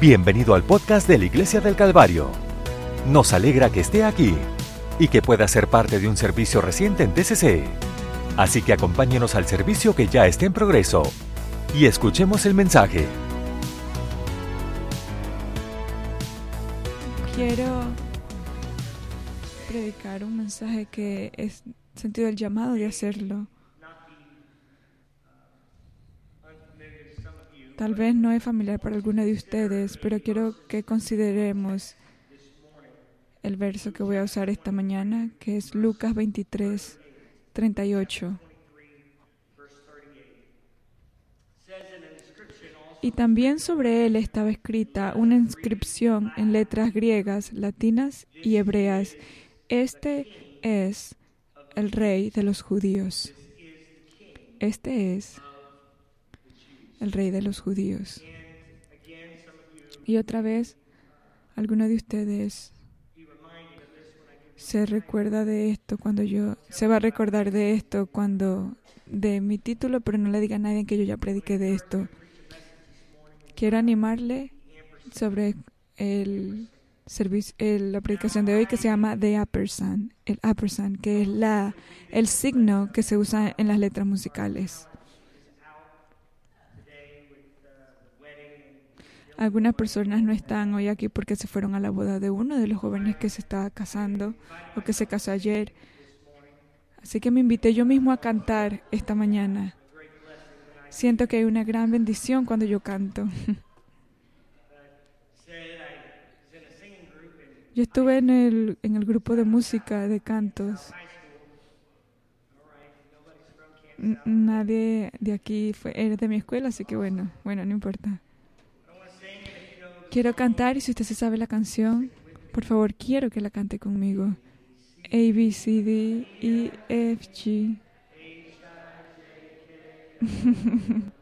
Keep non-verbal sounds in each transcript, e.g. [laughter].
Bienvenido al podcast de la Iglesia del Calvario. Nos alegra que esté aquí y que pueda ser parte de un servicio reciente en TCC. Así que acompáñenos al servicio que ya está en progreso y escuchemos el mensaje. Quiero predicar un mensaje que es sentido el llamado de hacerlo. Tal vez no es familiar para alguno de ustedes, pero quiero que consideremos el verso que voy a usar esta mañana, que es Lucas 23, 38. Y también sobre él estaba escrita una inscripción en letras griegas, latinas y hebreas. Este es el rey de los judíos. Este es el rey de los judíos. Y otra vez, alguno de ustedes se recuerda de esto cuando yo, se va a recordar de esto cuando, de mi título, pero no le diga a nadie que yo ya prediqué de esto. Quiero animarle sobre el servicio, la predicación de hoy que se llama The Appersan, el Appersan, que es la, el signo que se usa en las letras musicales. Algunas personas no están hoy aquí porque se fueron a la boda de uno de los jóvenes que se estaba casando o que se casó ayer. Así que me invité yo mismo a cantar esta mañana. Siento que hay una gran bendición cuando yo canto. [laughs] Yo estuve en el, en el grupo de música de cantos. Nadie de aquí fue, era de mi escuela, así que bueno, bueno, no importa. Quiero cantar y si usted se sabe la canción, por favor, quiero que la cante conmigo. A, B, C, D, E, F, G. [laughs]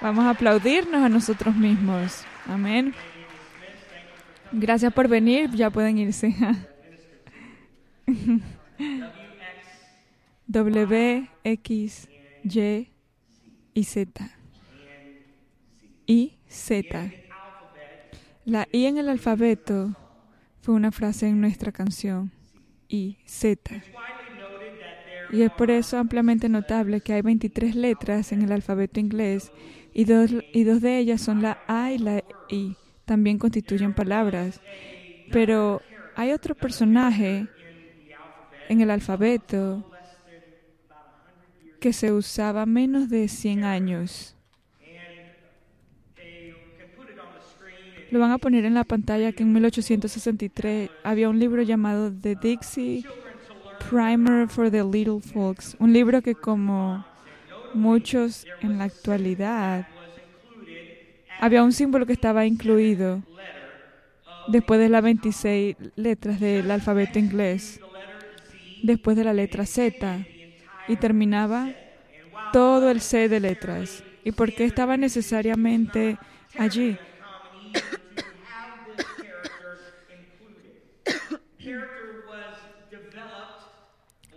Vamos a aplaudirnos a nosotros mismos. Amén. Gracias por venir. Ya pueden irse. [laughs] W, X, Y y Z. Y Z. La I en el alfabeto fue una frase en nuestra canción. Y Z. Y es por eso ampliamente notable que hay 23 letras en el alfabeto inglés y dos, y dos de ellas son la A y la I. También constituyen palabras. Pero hay otro personaje en el alfabeto que se usaba menos de 100 años. Lo van a poner en la pantalla que en 1863 había un libro llamado The Dixie Primer for the Little Folks, un libro que como muchos en la actualidad había un símbolo que estaba incluido después de las 26 letras del alfabeto inglés, después de la letra Z, y terminaba todo el C de letras. ¿Y por qué estaba necesariamente allí?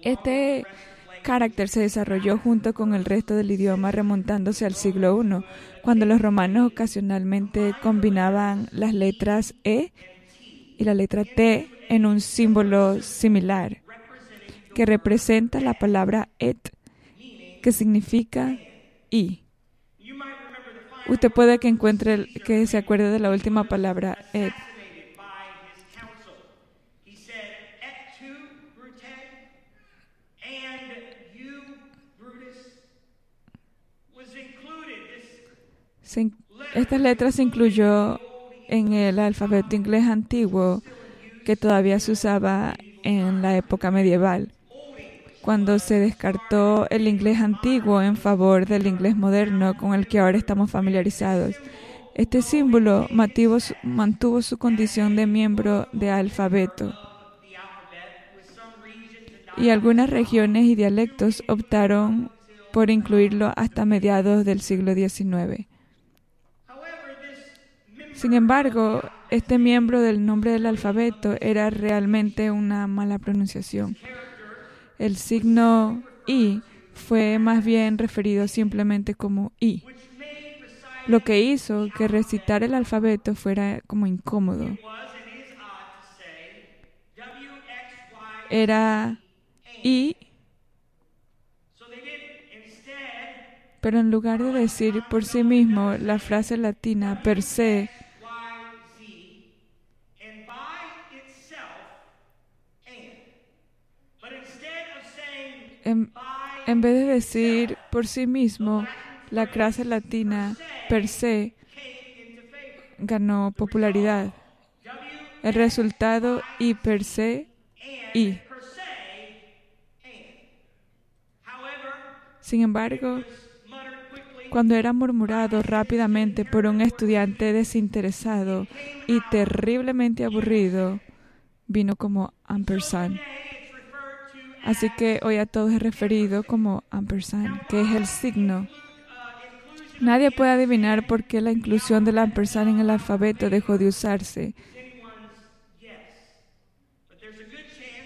Este carácter se desarrolló junto con el resto del idioma remontándose al siglo I, cuando los romanos ocasionalmente combinaban las letras E y la letra T en un símbolo similar que representa la palabra et, que significa y. Usted puede que encuentre que se acuerde de la última palabra et. Estas letras se incluyó en el alfabeto inglés antiguo que todavía se usaba en la época medieval, cuando se descartó el inglés antiguo en favor del inglés moderno con el que ahora estamos familiarizados. Este símbolo mantuvo su, condición de miembro de alfabeto y algunas regiones y dialectos optaron por incluirlo hasta mediados del siglo XIX. Sin embargo, este miembro del nombre del alfabeto era realmente una mala pronunciación. El signo I fue más bien referido simplemente como I, lo que hizo que recitar el alfabeto fuera como incómodo. Era I, pero en lugar de decir por sí mismo la frase latina per se, en, vez de decir por sí mismo la frase latina per se, ganó popularidad. El resultado y per se y. Sin embargo, cuando era murmurado rápidamente por un estudiante desinteresado y terriblemente aburrido, vino como ampersand. Así que hoy a todos es referido como ampersand, que es el signo. Nadie puede adivinar por qué la inclusión del ampersand en el alfabeto dejó de usarse.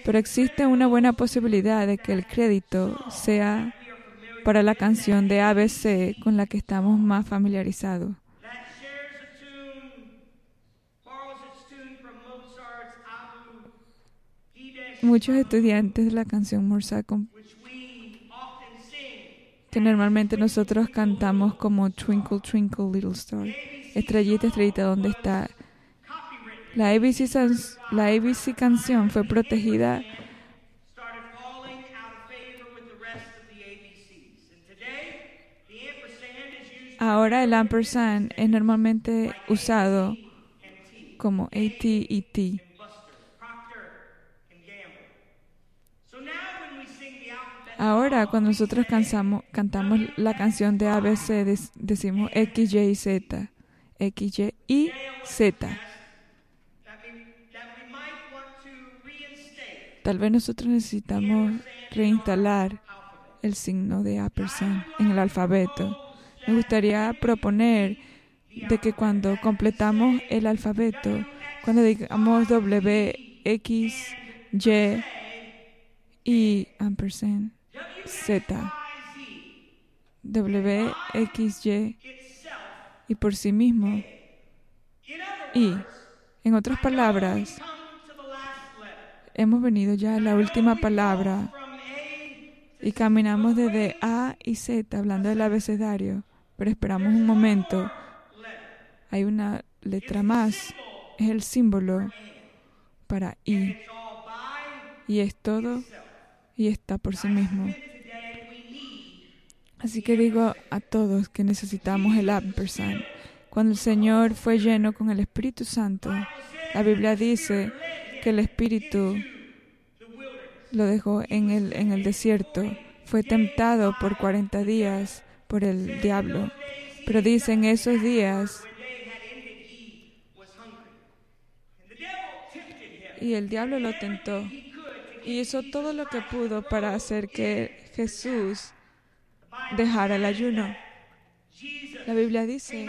Pero existe una buena posibilidad de que el crédito sea para la canción de ABC con la que estamos más familiarizados. Muchos estudiantes de la canción Mozart que normalmente nosotros cantamos como Twinkle Twinkle Little Star, estrellita, estrellita, ¿dónde está? La ABC, la ABC canción fue protegida Ahora el ampersand es normalmente usado como AT T. Ahora, cuando nosotros cantamos, la canción de ABC, decimos X, Y y Z. X, Y y Z. Tal vez nosotros necesitamos reinstalar el signo de ampersand en el alfabeto. Me gustaría proponer de que cuando completamos el alfabeto, cuando digamos W, X, Y y ampersand, Z, W, X, Y y por sí mismo, y, en otras palabras, hemos venido ya a la última palabra y caminamos desde A y Z hablando del abecedario pero esperamos un momento. Hay una letra más, es el símbolo para I. Y es todo y está por sí mismo. Así que digo a todos que necesitamos el ampersand. Cuando el Señor fue lleno con el Espíritu Santo, la Biblia dice que el Espíritu lo dejó en el, en el desierto. Fue tentado por 40 días por el diablo. Pero dicen esos días y el diablo lo tentó y hizo todo lo que pudo para hacer que Jesús dejara el ayuno. La Biblia dice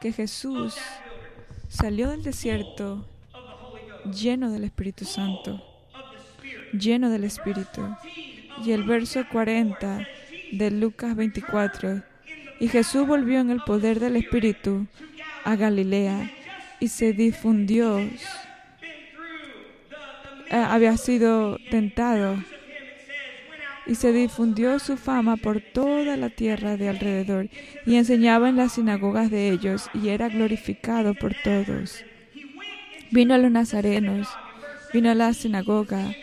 que Jesús salió del desierto lleno del Espíritu Santo, lleno del Espíritu. Y el verso 40 de Lucas 24. Y Jesús volvió en el poder del Espíritu a Galilea y se difundió. Eh, había sido tentado y se difundió su fama por toda la tierra de alrededor y enseñaba en las sinagogas de ellos y era glorificado por todos. Vino a los nazarenos, vino a la sinagoga.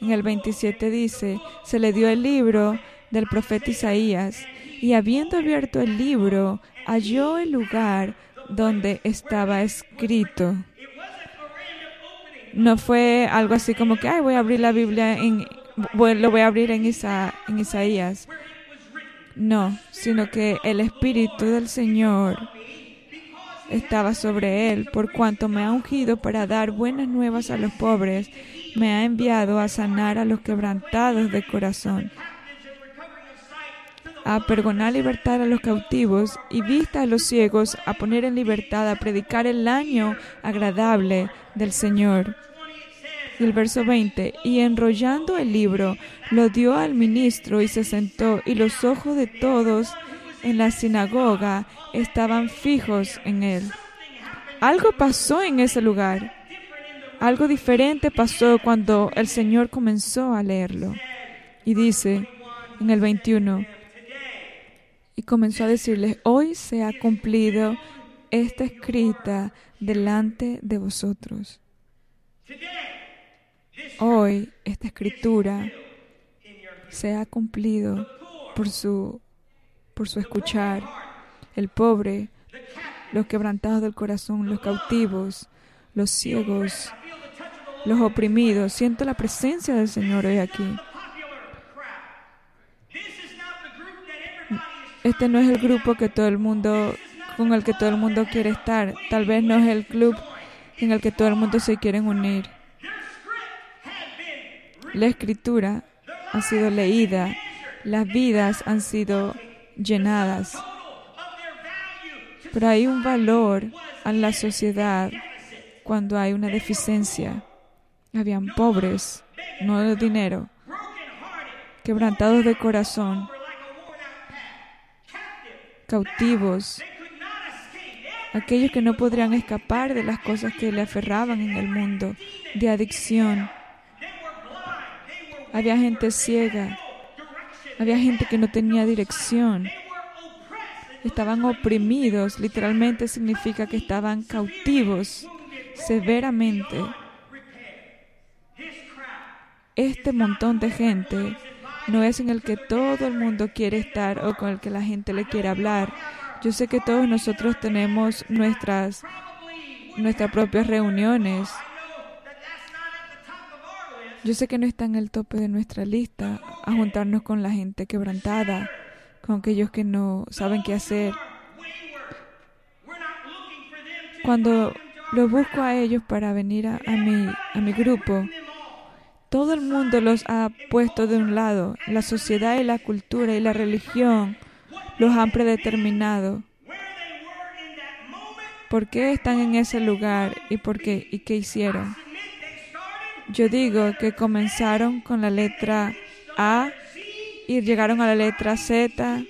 En el 27 dice, se le dio el libro del profeta Isaías, y habiendo abierto el libro, halló el lugar donde estaba escrito. No fue algo así como que, ay, voy a abrir la Biblia en, lo voy a abrir en, en Isaías. No, sino que el Espíritu del Señor estaba sobre él, por cuanto me ha ungido para dar buenas nuevas a los pobres, me ha enviado a sanar a los quebrantados de corazón, a pergonar libertad a los cautivos y vista a los ciegos, a poner en libertad, a predicar el año agradable del Señor. Y el verso 20, y enrollando el libro, lo dio al ministro y se sentó, y los ojos de todos en la sinagoga estaban fijos en él. Algo pasó en ese lugar. Algo diferente pasó cuando el Señor comenzó a leerlo. Y dice en el 21, y comenzó a decirles, hoy se ha cumplido esta escrita delante de vosotros. Hoy esta escritura se ha cumplido por su, por su escuchar. El pobre, los quebrantados del corazón, los cautivos, los ciegos, los oprimidos. Siento la presencia del Señor hoy aquí. Este no es el grupo que todo el mundo con el que todo el mundo quiere estar. Tal vez no es el club en el que todo el mundo se quiere unir. La escritura ha sido leída, las vidas han sido llenadas. Pero hay un valor en la sociedad cuando hay una deficiencia. Habían pobres, no de dinero, quebrantados de corazón, cautivos, aquellos que no podrían escapar de las cosas que le aferraban en el mundo, de adicción. Había gente ciega, había gente que no tenía dirección, estaban oprimidos, literalmente significa que estaban cautivos severamente. Este montón de gente no es en el que todo el mundo quiere estar o con el que la gente le quiere hablar. Yo sé que todos nosotros tenemos nuestras, nuestras propias reuniones. Yo sé que no está en el tope de nuestra lista a juntarnos con la gente quebrantada, con aquellos que no saben qué hacer. Cuando los busco a ellos para venir a, mi, a mi grupo, todo el mundo los ha puesto de un lado. La sociedad y la cultura y la religión los han predeterminado. ¿Por qué están en ese lugar y por qué y qué hicieron? Yo digo que comenzaron con la letra A y llegaron a la letra Z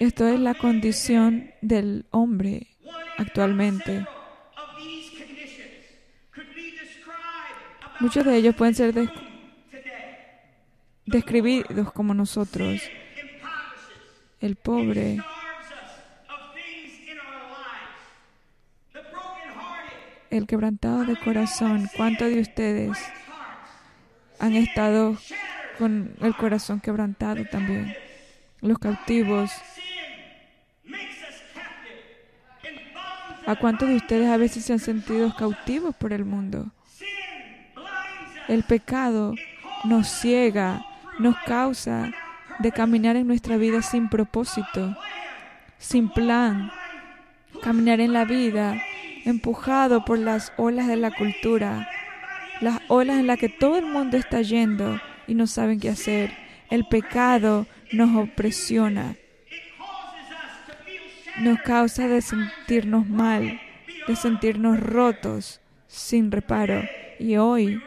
Esto es la condición del hombre actualmente. Muchos de ellos pueden ser describidos como nosotros. El pobre, el quebrantado de corazón. ¿Cuántos de ustedes han estado con el corazón quebrantado también? Los cautivos ¿A cuántos de ustedes a veces se han sentido cautivos por el mundo? El pecado nos ciega, nos causa de caminar en nuestra vida sin propósito, sin plan, caminar en la vida empujado por las olas de la cultura, las olas en las que todo el mundo está yendo y no saben qué hacer. El pecado nos opresiona nos causa de sentirnos mal, de sentirnos rotos, sin reparo. Y hoy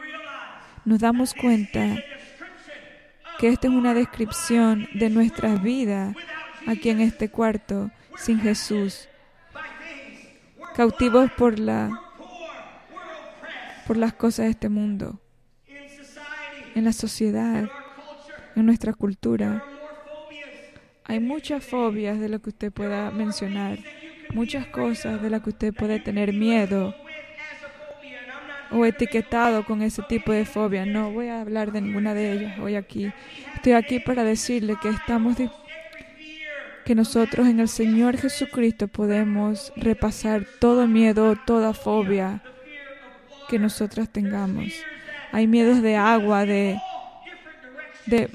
nos damos cuenta que esta es una descripción de nuestras vidas aquí en este cuarto sin Jesús, cautivos por la por las cosas de este mundo, en la sociedad, en nuestra cultura. Hay muchas fobias de lo que usted pueda mencionar, muchas cosas de las que usted puede tener miedo o etiquetado con ese tipo de fobia. No voy a hablar de ninguna de ellas hoy aquí. Estoy aquí para decirle que estamos que nosotros en el Señor Jesucristo podemos repasar todo miedo, toda fobia que nosotras tengamos. Hay miedos de agua, de de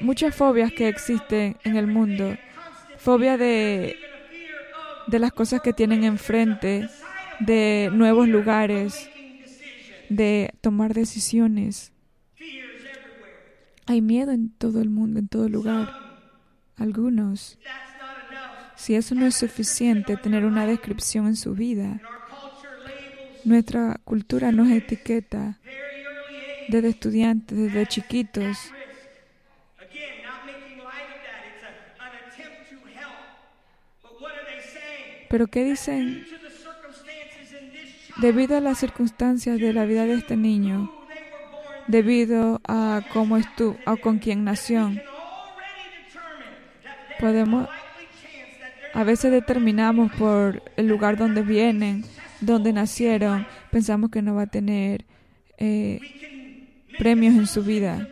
muchas fobias que existen en el mundo. Fobia de, de las cosas que tienen enfrente, de nuevos lugares, de tomar decisiones. Hay miedo en todo el mundo, en todo lugar. Algunos, si eso no es suficiente, tener una descripción en su vida, nuestra cultura nos etiqueta desde estudiantes, desde chiquitos. Pero ¿qué dicen? Debido a las circunstancias de la vida de este niño, debido a cómo estuvo, o con quién nació, podemos, a veces determinamos por el lugar donde vienen, donde nacieron, pensamos que no va a tener eh, premios en su vida.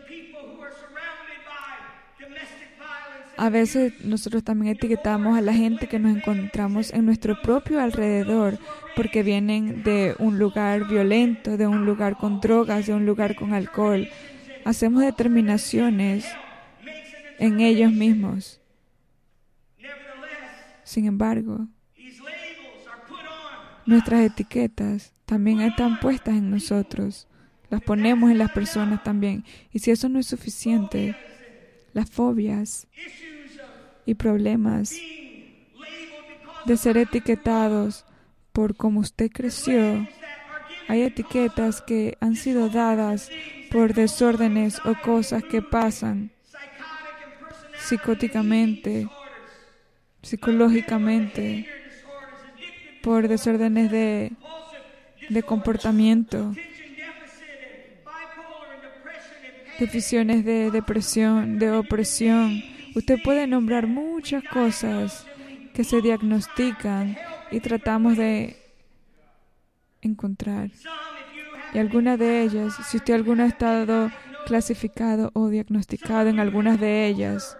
A veces nosotros también etiquetamos a la gente que nos encontramos en nuestro propio alrededor porque vienen de un lugar violento, de un lugar con drogas, de un lugar con alcohol. Hacemos determinaciones en ellos mismos. Sin embargo, nuestras etiquetas también están puestas en nosotros. Las ponemos en las personas también. Y si eso no es suficiente, las fobias y problemas de ser etiquetados por cómo usted creció. Hay etiquetas que han sido dadas por desórdenes o cosas que pasan psicóticamente, psicológicamente, por desórdenes de, de comportamiento deficiencias de depresión, de opresión. Usted puede nombrar muchas cosas que se diagnostican y tratamos de encontrar. Y algunas de ellas, si usted alguna ha estado clasificado o diagnosticado en algunas de ellas,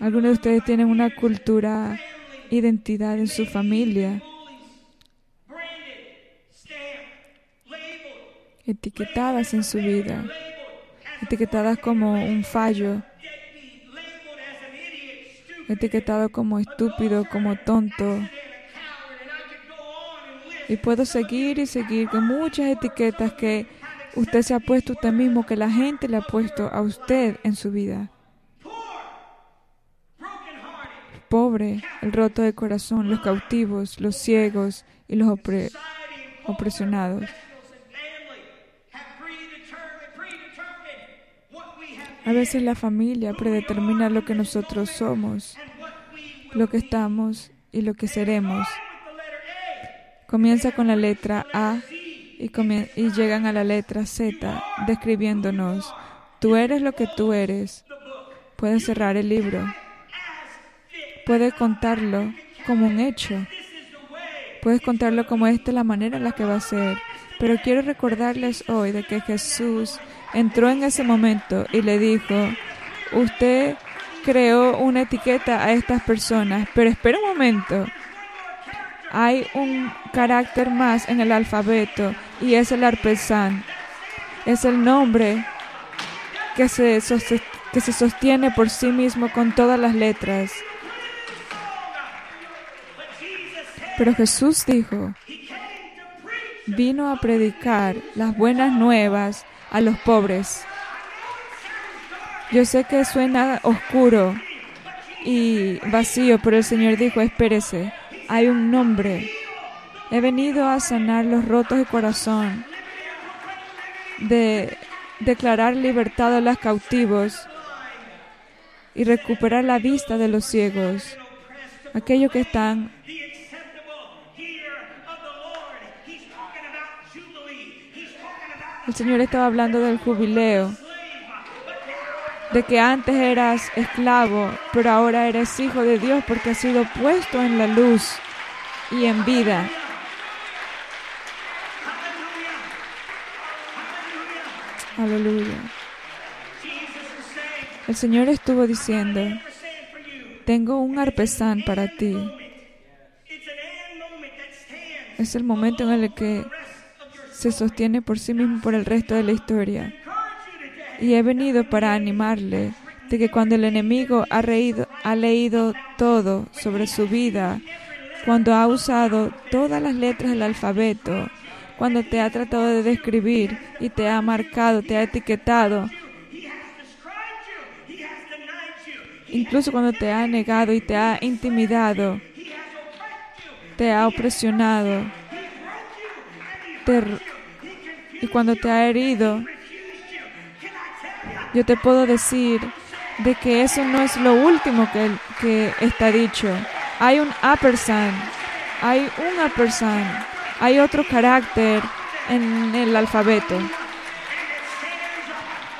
algunos de ustedes tienen una cultura, identidad en su familia, etiquetadas en su vida etiquetadas como un fallo, etiquetado como estúpido, como tonto. Y puedo seguir y seguir con muchas etiquetas que usted se ha puesto usted mismo, que la gente le ha puesto a usted en su vida. Pobre, el roto de corazón, los cautivos, los ciegos y los opresionados. A veces la familia predetermina lo que nosotros somos, lo que estamos y lo que seremos. Comienza con la letra A y, llegan a la letra Z, describiéndonos, tú eres lo que tú eres. Puedes cerrar el libro. Puedes contarlo como un hecho. Puedes contarlo como esta es la manera en la que va a ser. Pero quiero recordarles hoy de que Jesús entró en ese momento y le dijo, usted creó una etiqueta a estas personas, pero espera un momento. Hay un carácter más en el alfabeto y es el arpesán. Es el nombre que se, que se sostiene por sí mismo con todas las letras. Pero Jesús dijo, vino a predicar las buenas nuevas a los pobres. Yo sé que suena oscuro y vacío, pero el Señor dijo, espérese, hay un nombre. He venido a sanar los rotos de corazón, de declarar libertad a los cautivos y recuperar la vista de los ciegos, aquellos que están El Señor estaba hablando del jubileo, de que antes eras esclavo, pero ahora eres hijo de Dios porque has sido puesto en la luz y en vida. Aleluya. El Señor estuvo diciendo, tengo un arpesán para ti. Es el momento en el que se sostiene por sí mismo por el resto de la historia. Y he venido para animarle de que cuando el enemigo ha, reído, ha leído todo sobre su vida, cuando ha usado todas las letras del alfabeto, cuando te ha tratado de describir y te ha marcado, te ha etiquetado, incluso cuando te ha negado y te ha intimidado, te ha opresionado, y cuando te ha herido, yo te puedo decir de que eso no es lo último que, que está dicho. Hay un ampersand, hay un ampersand, hay otro carácter en el alfabeto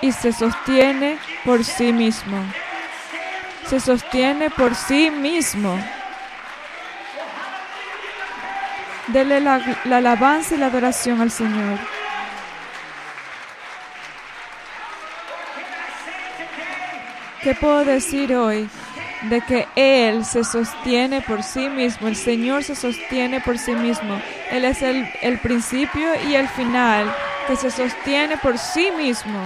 y se sostiene por sí mismo. Se sostiene por sí mismo. Dele la alabanza y la adoración al Señor. ¿Qué puedo decir hoy? De que Él se sostiene por sí mismo, el Señor se sostiene por sí mismo. Él es el, el principio y el final, que se sostiene por sí mismo.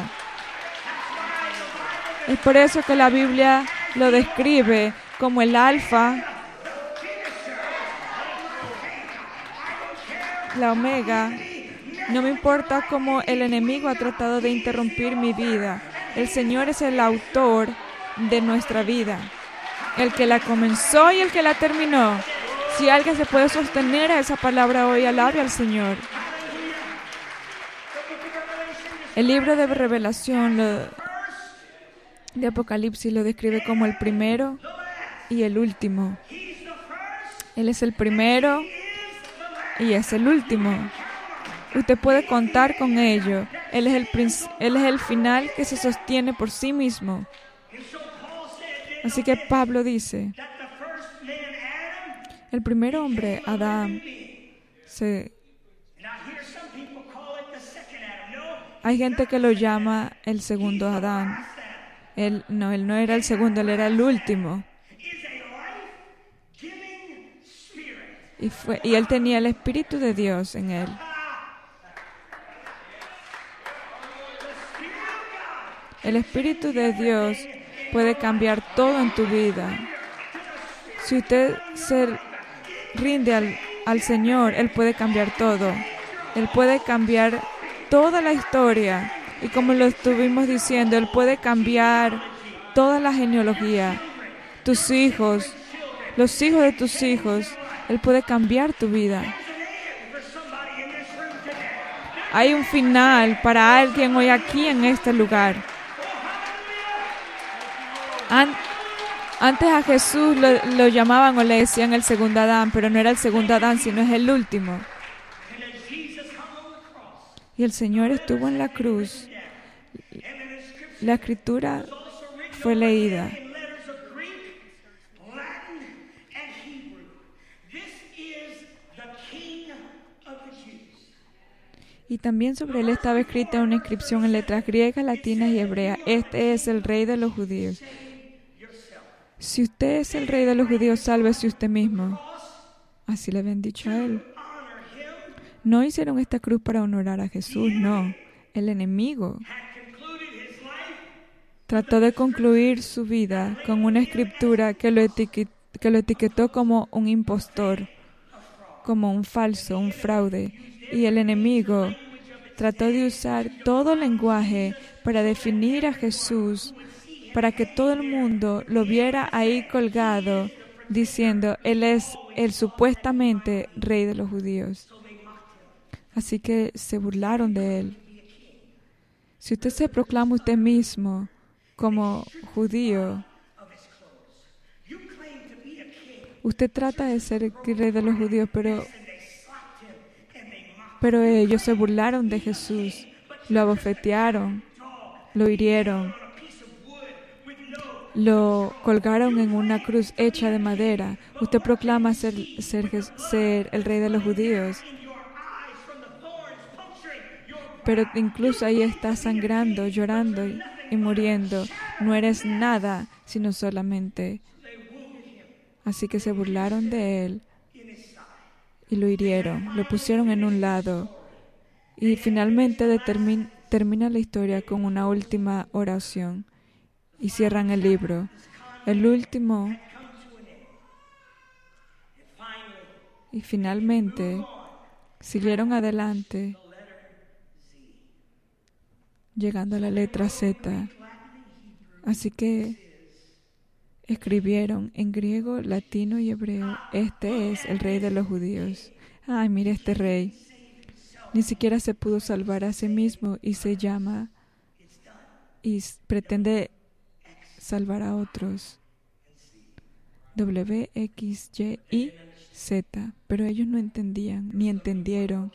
Es por eso que la Biblia lo describe como el alfa, la omega. No me importa cómo el enemigo ha tratado de interrumpir mi vida. El Señor es el autor de nuestra vida, el que la comenzó y el que la terminó. Si alguien se puede sostener a esa palabra hoy, alabe al Señor. El libro de revelación de Apocalipsis lo describe como el primero y el último. Él es el primero y es el último. Usted puede contar con ello. Él es el, él es el final que se sostiene por sí mismo. Así que Pablo dice, el primer hombre, Adán, se... Hay gente que lo llama el segundo Adán. Él no, él no era el segundo, él era el último. Y, fue, y él tenía el Espíritu de Dios en él. El Espíritu de Dios puede cambiar todo en tu vida. Si usted se rinde al, al Señor, Él puede cambiar todo. Él puede cambiar toda la historia. Y como lo estuvimos diciendo, Él puede cambiar toda la genealogía. Tus hijos, los hijos de tus hijos, Él puede cambiar tu vida. Hay un final para alguien hoy aquí en este lugar antes a Jesús lo, llamaban o le decían el segundo Adán, pero no era el segundo Adán, sino es el último. Y el Señor estuvo en la cruz. La escritura fue leída. Y también sobre él estaba escrita una inscripción en letras griegas, latinas y hebreas. Este es el rey de los judíos. Si usted es el rey de los judíos, sálvese usted mismo. Así le habían dicho a él. No hicieron esta cruz para honorar a Jesús, no. El enemigo trató de concluir su vida con una escritura que lo, que lo etiquetó como un impostor, como un falso, un fraude. Y el enemigo trató de usar todo lenguaje para definir a Jesús para que todo el mundo lo viera ahí colgado, diciendo, Él es el supuestamente rey de los judíos. Así que se burlaron de Él. Si usted se proclama usted mismo como judío, usted trata de ser el rey de los judíos, pero, pero ellos se burlaron de Jesús, lo abofetearon, lo hirieron lo colgaron en una cruz hecha de madera. Usted proclama ser, el rey de los judíos. Pero incluso ahí está sangrando, llorando y muriendo. No eres nada, sino solamente. Así que se burlaron de él y lo hirieron, lo pusieron en un lado. Y finalmente termina la historia con una última oración y cierran el libro. El último Y finalmente siguieron adelante, llegando a la letra Z. Así que escribieron en griego, latino y hebreo, este es el rey de los judíos. Ay, mire este rey. Ni siquiera se pudo salvar a sí mismo y se llama y pretende salvar a otros. W, X, Y Z. Pero ellos no entendían ni entendieron.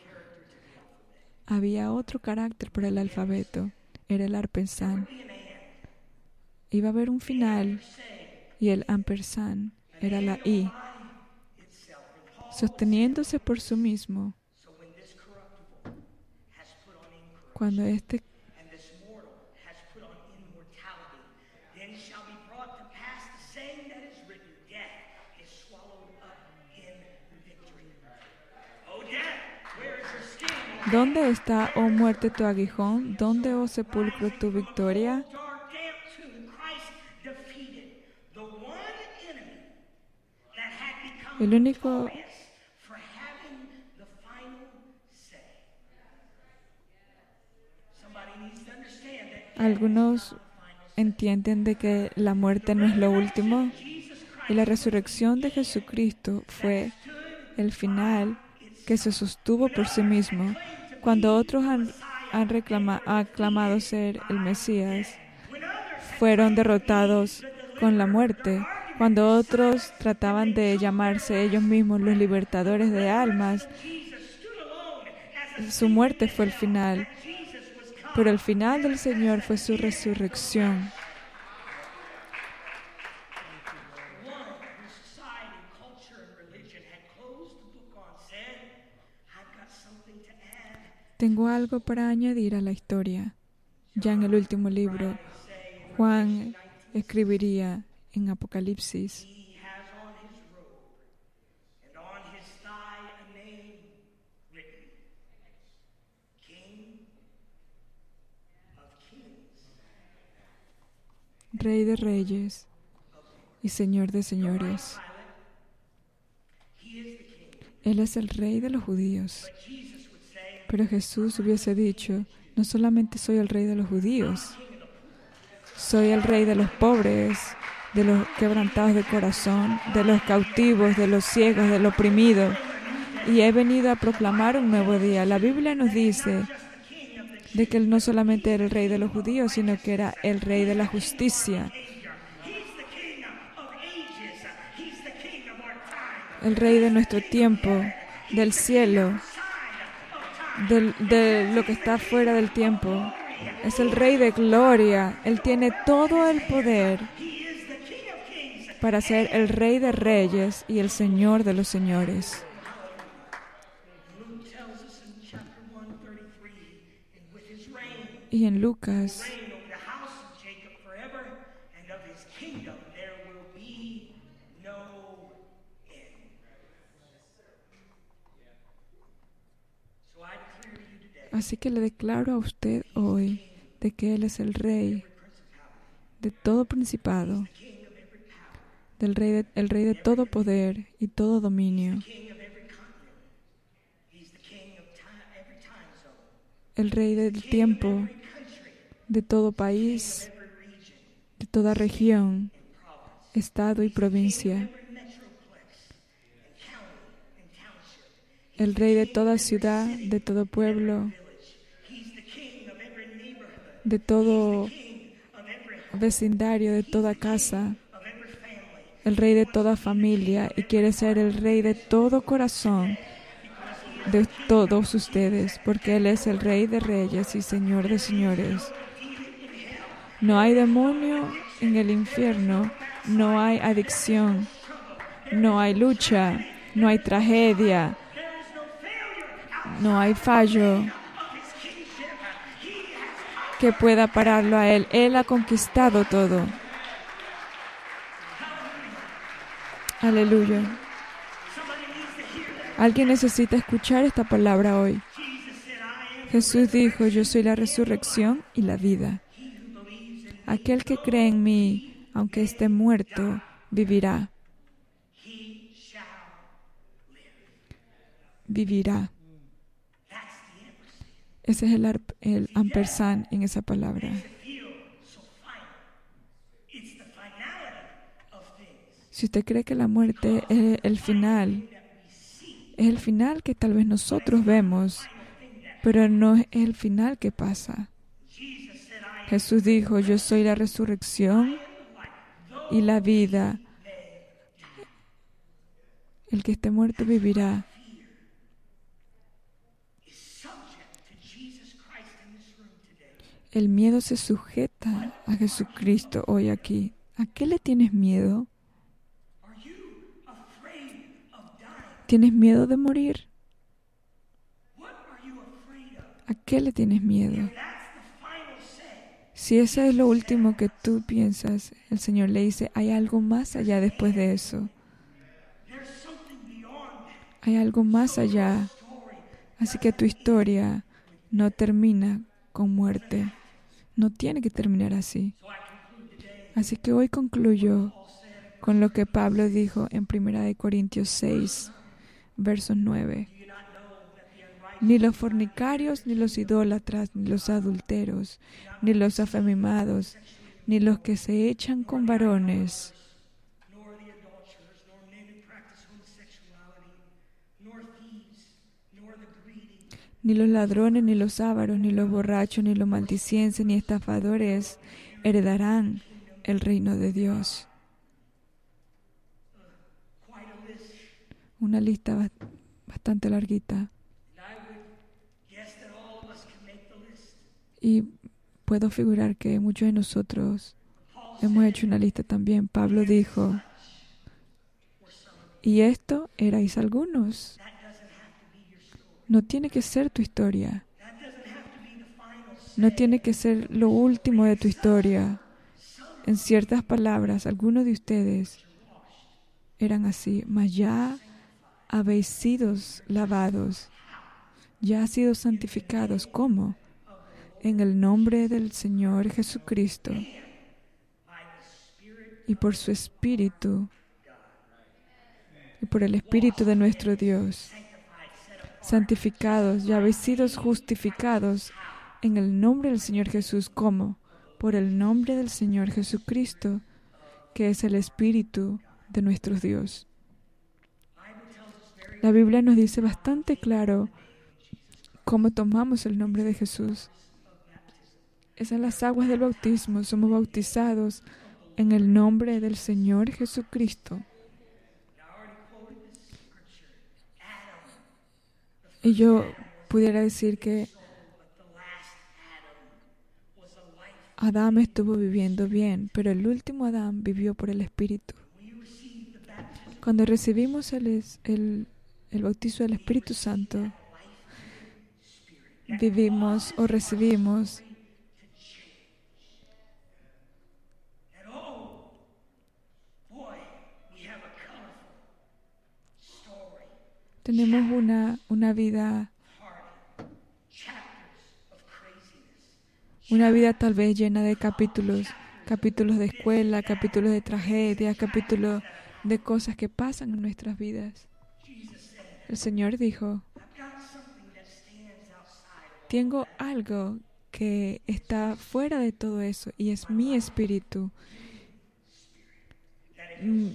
Había otro carácter para el alfabeto. Era el arpensan. Iba a haber un final y el ampersand era la I. Sosteniéndose por sí mismo. Cuando este ¿Dónde está, oh muerte, tu aguijón? ¿Dónde, oh sepulcro, tu victoria? El único Algunos entienden de que la muerte no es lo último y la resurrección de Jesucristo fue el final que se sostuvo por sí mismo. Cuando otros han, aclamado ser el Mesías, fueron derrotados con la muerte. Cuando otros trataban de llamarse ellos mismos los libertadores de almas, su muerte fue el final. Pero el final del Señor fue su resurrección. Tengo algo para añadir a la historia. Ya en el último libro, Juan escribiría en Apocalipsis. Rey de reyes y Señor de señores. Él es el rey de los judíos. Pero Jesús hubiese dicho, no solamente soy el rey de los judíos, soy el rey de los pobres, de los quebrantados de corazón, de los cautivos, de los ciegos, del oprimido. Y he venido a proclamar un nuevo día. La Biblia nos dice de que Él no solamente era el rey de los judíos, sino que era el rey de la justicia. El rey de nuestro tiempo, del cielo, de lo que está fuera del tiempo. Es el rey de gloria. Él tiene todo el poder para ser el rey de reyes y el señor de los señores. Y en Lucas Así que le declaro a usted hoy de que Él es el Rey de todo principado, del rey el Rey de todo poder y todo dominio, el Rey del tiempo, de todo país, de toda región, estado y provincia. El rey de toda ciudad, de todo pueblo, de todo vecindario, de toda casa, el rey de toda familia y quiere ser el rey de todo corazón de todos ustedes, porque Él es el rey de reyes y señor de señores. No hay demonio en el infierno, no hay adicción, no hay lucha, no hay tragedia, no hay fallo que pueda pararlo a Él. Él ha conquistado todo. Aleluya. Alguien necesita escuchar esta palabra hoy. Jesús dijo, yo soy la resurrección y la vida. Aquel que cree en mí, aunque esté muerto, vivirá. vivirá. Ese es el, ampersand en esa palabra. Si usted cree que la muerte es el final, es el final que tal vez nosotros vemos, pero no es el final que pasa. Jesús dijo, yo soy la resurrección y la vida. El que esté muerto vivirá. El miedo se sujeta a Jesucristo hoy aquí. ¿A qué le tienes miedo? ¿Tienes miedo de morir? ¿A qué le tienes miedo? Si eso es lo último que tú piensas, el Señor le dice, hay algo más allá después de eso. Hay algo más allá. Así que tu historia no termina con muerte. No tiene que terminar así. Así que hoy concluyo con lo que Pablo dijo en 1 Corintios 6, verso 9. Ni los fornicarios, ni los idólatras, ni los adulteros, ni los afemimados, ni los que se echan con varones, Ni los ladrones, ni los ávaros, ni los borrachos, ni los maldicientes, ni estafadores heredarán el reino de Dios. Una lista bastante larguita. Y puedo figurar que muchos de nosotros hemos hecho una lista también. Pablo dijo, y esto erais algunos. No tiene que ser tu historia. No tiene que ser lo último de tu historia. En ciertas palabras, algunos de ustedes eran así, mas ya habéis sido lavados, ya ha sido santificados. ¿Cómo? En el nombre del Señor Jesucristo y por su Espíritu y por el Espíritu de nuestro Dios santificados, ya habéis sido justificados en el nombre del Señor Jesús, como por el nombre del Señor Jesucristo, que es el Espíritu de nuestro Dios. La Biblia nos dice bastante claro cómo tomamos el nombre de Jesús. Es en las aguas del bautismo, somos bautizados en el nombre del Señor Jesucristo. Y yo pudiera decir que Adán estuvo viviendo bien, pero el último Adán vivió por el Espíritu. Cuando recibimos el, el, el bautizo del Espíritu Santo, vivimos o recibimos tenemos una, una vida, una vida tal vez llena de capítulos, capítulos de escuela, capítulos de tragedia, capítulos de cosas que pasan en nuestras vidas. El Señor dijo, tengo algo que está fuera de todo eso y es mi espíritu. Mm,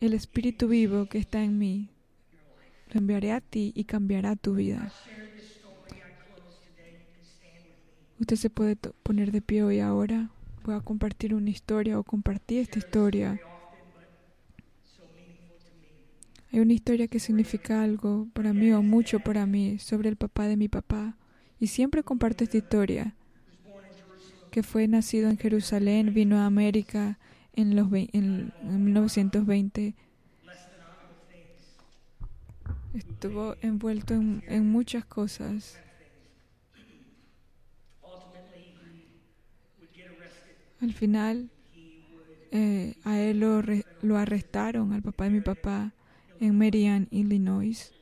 el espíritu vivo que está en mí enviaré a ti y cambiará tu vida. Usted se puede poner de pie hoy ahora. Voy a compartir una historia o compartir esta historia. Hay una historia que significa algo para mí o mucho para mí sobre el papá de mi papá. Y siempre comparto esta historia. Que fue nacido en Jerusalén, vino a América en, los, en 1920 estuvo envuelto en, muchas cosas. Al final, eh, a él lo, lo, arrestaron, al papá de mi papá, en Marion, Illinois.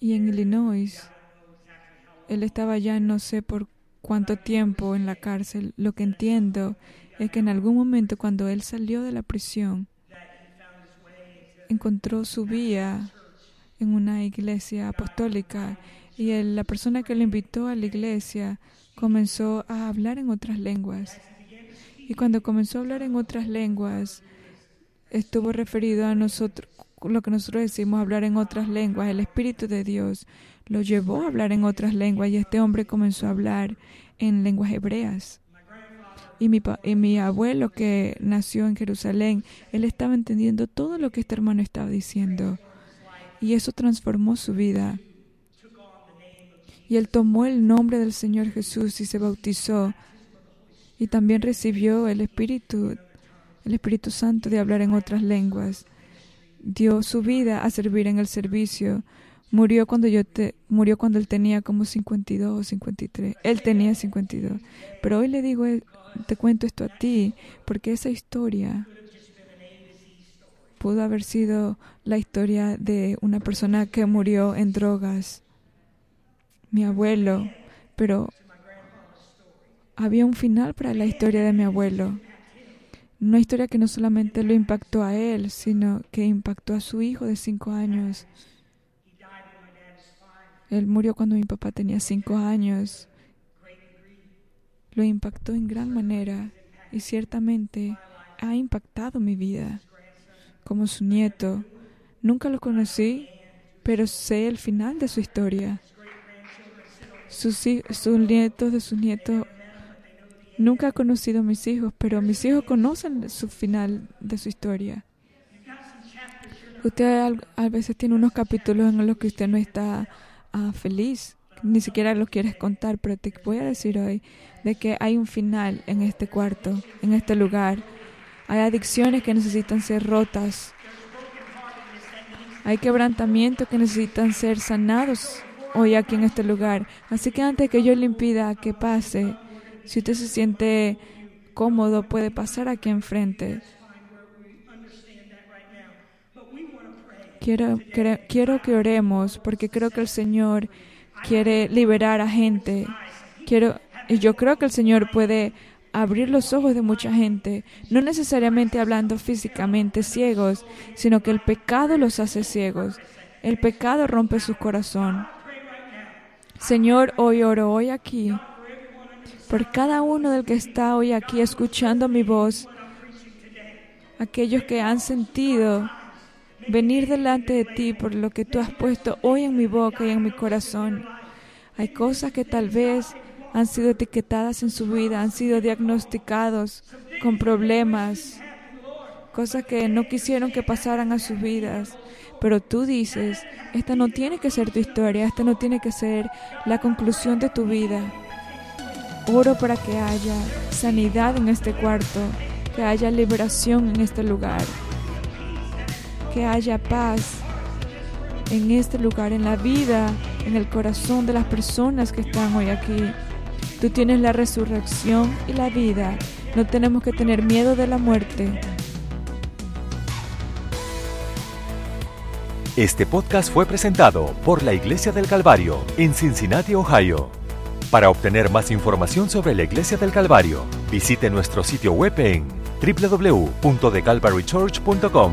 Y en Illinois, él estaba ya no sé por cuánto tiempo en la cárcel. Lo que entiendo es que en algún momento cuando él salió de la prisión, encontró su vía en una iglesia apostólica y la persona que lo invitó a la iglesia comenzó a hablar en otras lenguas. Y cuando comenzó a hablar en otras lenguas, estuvo referido a nosotros, lo que nosotros decimos hablar en otras lenguas. El Espíritu de Dios lo llevó a hablar en otras lenguas y este hombre comenzó a hablar en lenguas hebreas. Y mi, y mi abuelo que nació en Jerusalén, él estaba entendiendo todo lo que este hermano estaba diciendo. Y eso transformó su vida. Y él tomó el nombre del Señor Jesús y se bautizó. Y también recibió el Espíritu, el Espíritu Santo de hablar en otras lenguas. Dio su vida a servir en el servicio. Murió cuando yo te, murió cuando él tenía como 52 o 53. Él tenía 52. Pero hoy le digo, eh, te cuento esto a ti, porque esa historia pudo haber sido la historia de una persona que murió en drogas, mi abuelo, pero había un final para la historia de mi abuelo. Una historia que no solamente lo impactó a él, sino que impactó a su hijo de cinco años. Él murió cuando mi papá tenía cinco años. Lo impactó en gran manera y ciertamente ha impactado mi vida como su nieto. Nunca lo conocí, pero sé el final de su historia. Sus, sus nietos de sus nietos. Nunca he conocido a mis hijos, pero mis hijos conocen su final de su historia. Usted a veces tiene unos capítulos en los que usted no está ah, feliz, ni siquiera lo quieres contar, pero te voy a decir hoy de que hay un final en este cuarto, en este lugar hay adicciones que necesitan ser rotas. Hay quebrantamientos que necesitan ser sanados hoy aquí en este lugar. Así que antes que yo le impida que pase, si usted se siente cómodo, puede pasar aquí enfrente. Quiero, quiero, quiero que oremos porque creo que el Señor quiere liberar a gente. Quiero, y yo creo que el Señor puede abrir los ojos de mucha gente, no necesariamente hablando físicamente ciegos, sino que el pecado los hace ciegos. El pecado rompe su corazón. Señor, hoy oro hoy aquí por cada uno del que está hoy aquí escuchando mi voz, aquellos que han sentido venir delante de ti por lo que tú has puesto hoy en mi boca y en mi corazón. Hay cosas que tal vez han sido etiquetadas en su vida, han sido diagnosticados con problemas, cosas que no quisieron que pasaran a sus vidas. Pero tú dices, esta no tiene que ser tu historia, esta no tiene que ser la conclusión de tu vida. Oro para que haya sanidad en este cuarto, que haya liberación en este lugar, que haya paz en este lugar, en la vida, en el corazón de las personas que están hoy aquí. Tú tienes la resurrección y la vida. No tenemos que tener miedo de la muerte. Este podcast fue presentado por la Iglesia del Calvario en Cincinnati, Ohio. Para obtener más información sobre la Iglesia del Calvario, visite nuestro sitio web en www.thecalvarychurch.com